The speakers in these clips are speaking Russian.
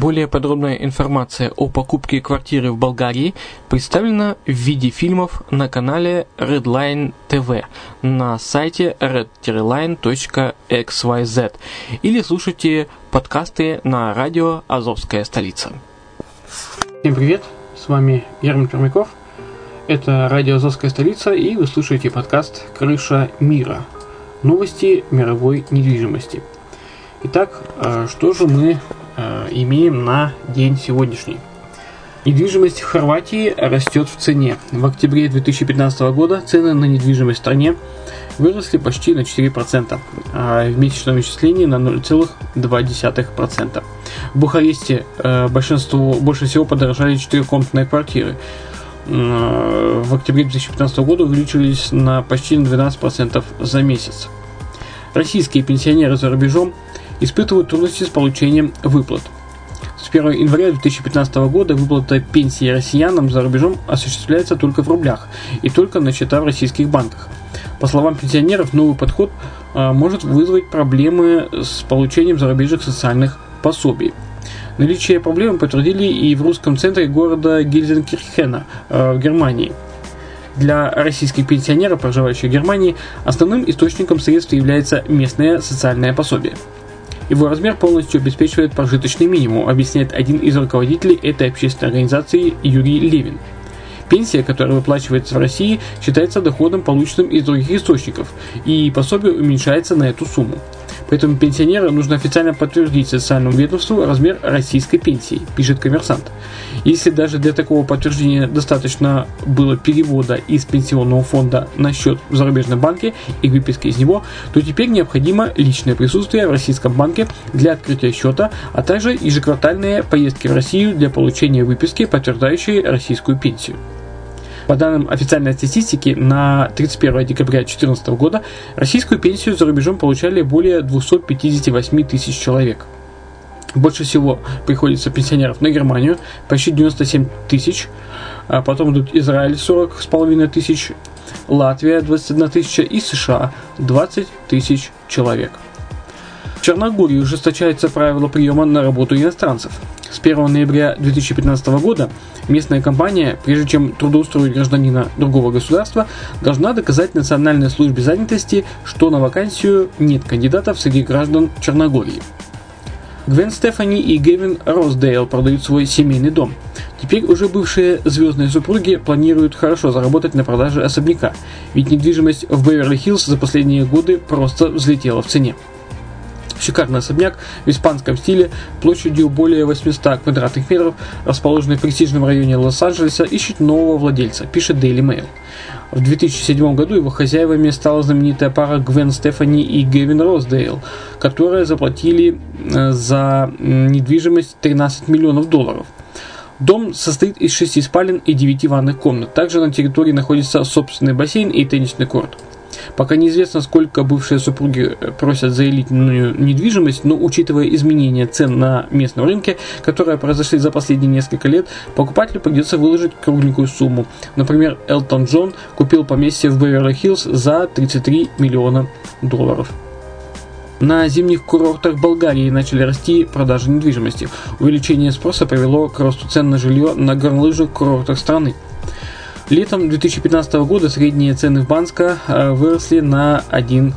Более подробная информация о покупке квартиры в Болгарии представлена в виде фильмов на канале Redline TV на сайте red-line.xyz или слушайте подкасты на радио «Азовская столица». Всем привет, с вами Герман Пермяков. Это радио «Азовская столица» и вы слушаете подкаст «Крыша мира». Новости мировой недвижимости. Итак, э, что же мы Э, имеем на день сегодняшний. Недвижимость в Хорватии растет в цене. В октябре 2015 года цены на недвижимость в стране выросли почти на 4%, а в месячном исчислении на 0,2%. В Бухаресте э, большинство, больше всего подорожали 4-комнатные квартиры. В октябре 2015 года увеличились на почти на 12% за месяц. Российские пенсионеры за рубежом – испытывают трудности с получением выплат. С 1 января 2015 года выплата пенсии россиянам за рубежом осуществляется только в рублях и только на счета в российских банках. По словам пенсионеров, новый подход а, может вызвать проблемы с получением зарубежных социальных пособий. Наличие проблемы подтвердили и в русском центре города Гильзенкирхена а, в Германии. Для российских пенсионеров, проживающих в Германии, основным источником средств является местное социальное пособие – его размер полностью обеспечивает прожиточный минимум, объясняет один из руководителей этой общественной организации Юрий Левин. Пенсия, которая выплачивается в России, считается доходом, полученным из других источников, и пособие уменьшается на эту сумму. Поэтому пенсионеру нужно официально подтвердить социальному ведомству размер российской пенсии, пишет коммерсант. Если даже для такого подтверждения достаточно было перевода из пенсионного фонда на счет в зарубежном банке и выписки из него, то теперь необходимо личное присутствие в российском банке для открытия счета, а также ежеквартальные поездки в Россию для получения выписки, подтверждающей российскую пенсию. По данным официальной статистики, на 31 декабря 2014 года российскую пенсию за рубежом получали более 258 тысяч человек. Больше всего приходится пенсионеров на Германию, почти 97 тысяч. А потом идут Израиль 40 с половиной тысяч, Латвия 21 тысяча и США 20 тысяч человек. В Черногории ужесточается правило приема на работу иностранцев. С 1 ноября 2015 года местная компания, прежде чем трудоустроить гражданина другого государства, должна доказать Национальной службе занятости, что на вакансию нет кандидатов среди граждан Черногории. Гвен Стефани и Гевин Росдейл продают свой семейный дом. Теперь уже бывшие звездные супруги планируют хорошо заработать на продаже особняка, ведь недвижимость в Беверли-Хиллз за последние годы просто взлетела в цене. Шикарный особняк в испанском стиле, площадью более 800 квадратных метров, расположенный в престижном районе Лос-Анджелеса, ищет нового владельца, пишет Daily Mail. В 2007 году его хозяевами стала знаменитая пара Гвен Стефани и Гевин Росдейл, которые заплатили э, за недвижимость 13 миллионов долларов. Дом состоит из шести спален и девяти ванных комнат. Также на территории находится собственный бассейн и теннисный корт. Пока неизвестно, сколько бывшие супруги э, просят за элитную недвижимость, но учитывая изменения цен на местном рынке, которые произошли за последние несколько лет, покупателю придется выложить кругленькую сумму. Например, Элтон Джон купил поместье в Беверли-Хиллз за 33 миллиона долларов. На зимних курортах Болгарии начали расти продажи недвижимости. Увеличение спроса привело к росту цен на жилье на горнолыжных курортах страны. Летом 2015 года средние цены в Банско э, выросли на 1%.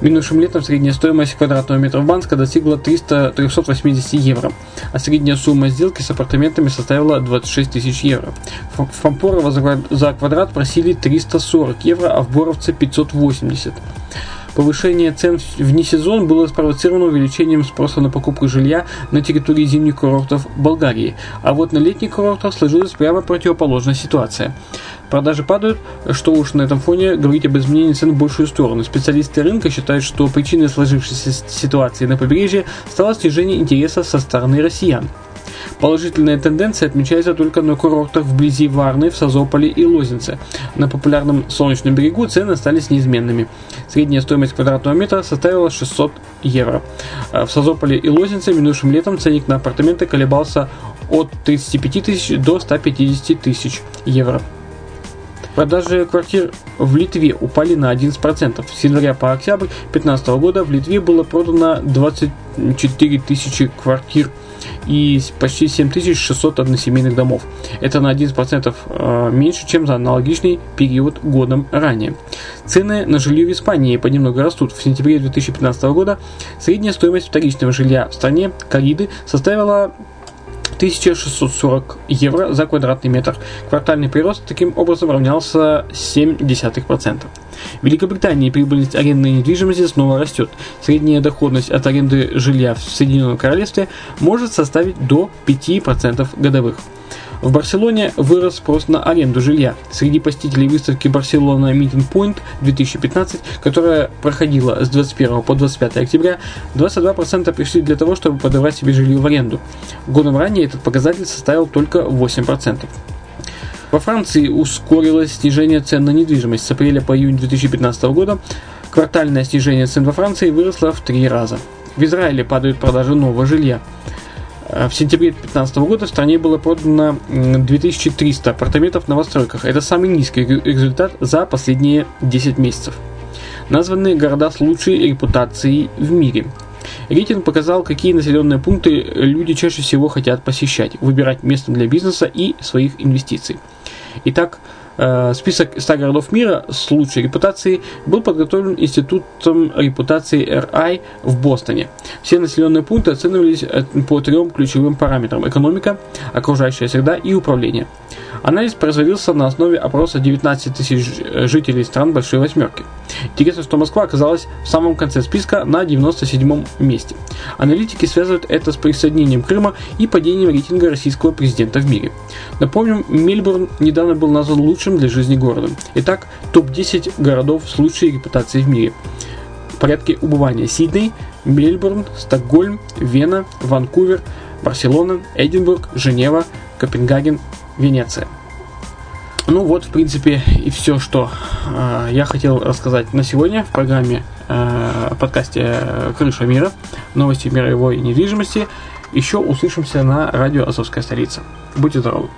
Минувшим летом средняя стоимость квадратного метра в Банска достигла 300, 380 евро, а средняя сумма сделки с апартаментами составила 26 тысяч евро. В Фампорово за квадрат просили 340 евро, а в Боровце 580. Повышение цен в несезон было спровоцировано увеличением спроса на покупку жилья на территории зимних курортов Болгарии, а вот на летних курортах сложилась прямо противоположная ситуация. Продажи падают, что уж на этом фоне говорить об изменении цен в большую сторону. Специалисты рынка считают, что причиной сложившейся ситуации на побережье стало снижение интереса со стороны россиян. Положительная тенденция отмечается только на курортах вблизи Варны, в Созополе и Лозенце. На популярном солнечном берегу цены остались неизменными. Средняя стоимость квадратного метра составила 600 евро. А в Созополе и Лозенце минувшим летом ценник на апартаменты колебался от 35 тысяч до 150 тысяч евро. Продажи квартир в Литве упали на 11%. С января по октябрь 2015 года в Литве было продано 24 тысячи квартир и почти 7600 односемейных домов. Это на 11% э, меньше, чем за аналогичный период годом ранее. Цены на жилье в Испании понемногу растут. В сентябре 2015 года средняя стоимость вторичного жилья в стране Кариды составила 1640 евро за квадратный метр. Квартальный прирост таким образом равнялся 0,7%. В Великобритании прибыльность арендной недвижимости снова растет. Средняя доходность от аренды жилья в Соединенном Королевстве может составить до 5% годовых. В Барселоне вырос спрос на аренду жилья. Среди посетителей выставки Барселона Meeting Point 2015, которая проходила с 21 по 25 октября, 22% пришли для того, чтобы подобрать себе жилье в аренду. Годом ранее этот показатель составил только 8%. Во Франции ускорилось снижение цен на недвижимость. С апреля по июнь 2015 года квартальное снижение цен во Франции выросло в три раза. В Израиле падают продажи нового жилья. Э, в сентябре 2015 года в стране было продано 2300 апартаментов в новостройках. Это самый низкий результат за последние 10 месяцев. Названы города с лучшей репутацией в мире. Рейтинг показал, какие населенные пункты люди чаще всего хотят посещать, выбирать место для бизнеса и своих инвестиций. Итак, Э, список 100 городов мира с лучшей репутацией был подготовлен Институтом репутации RI в Бостоне. Все населенные пункты оценивались э, по трем ключевым параметрам – экономика, окружающая среда и управление. Анализ производился на основе опроса 19 тысяч э, жителей стран Большой Восьмерки. Интересно, что Москва оказалась в самом конце списка на 97 месте. Аналитики связывают это с присоединением Крыма и падением рейтинга российского президента в мире. Напомним, Мельбурн недавно был назван лучшим для жизни городом. Итак, топ-10 городов с лучшей репутацией в мире. В порядке убывания Сидней, Мельбурн, Стокгольм, Вена, Ванкувер, Барселона, Эдинбург, Женева, Копенгаген, Венеция. Ну вот, в принципе, и все, что э, я хотел рассказать на сегодня в программе э, подкасте «Крыша мира», новости мировой недвижимости. Еще услышимся на радио «Азовская столица». Будьте здоровы!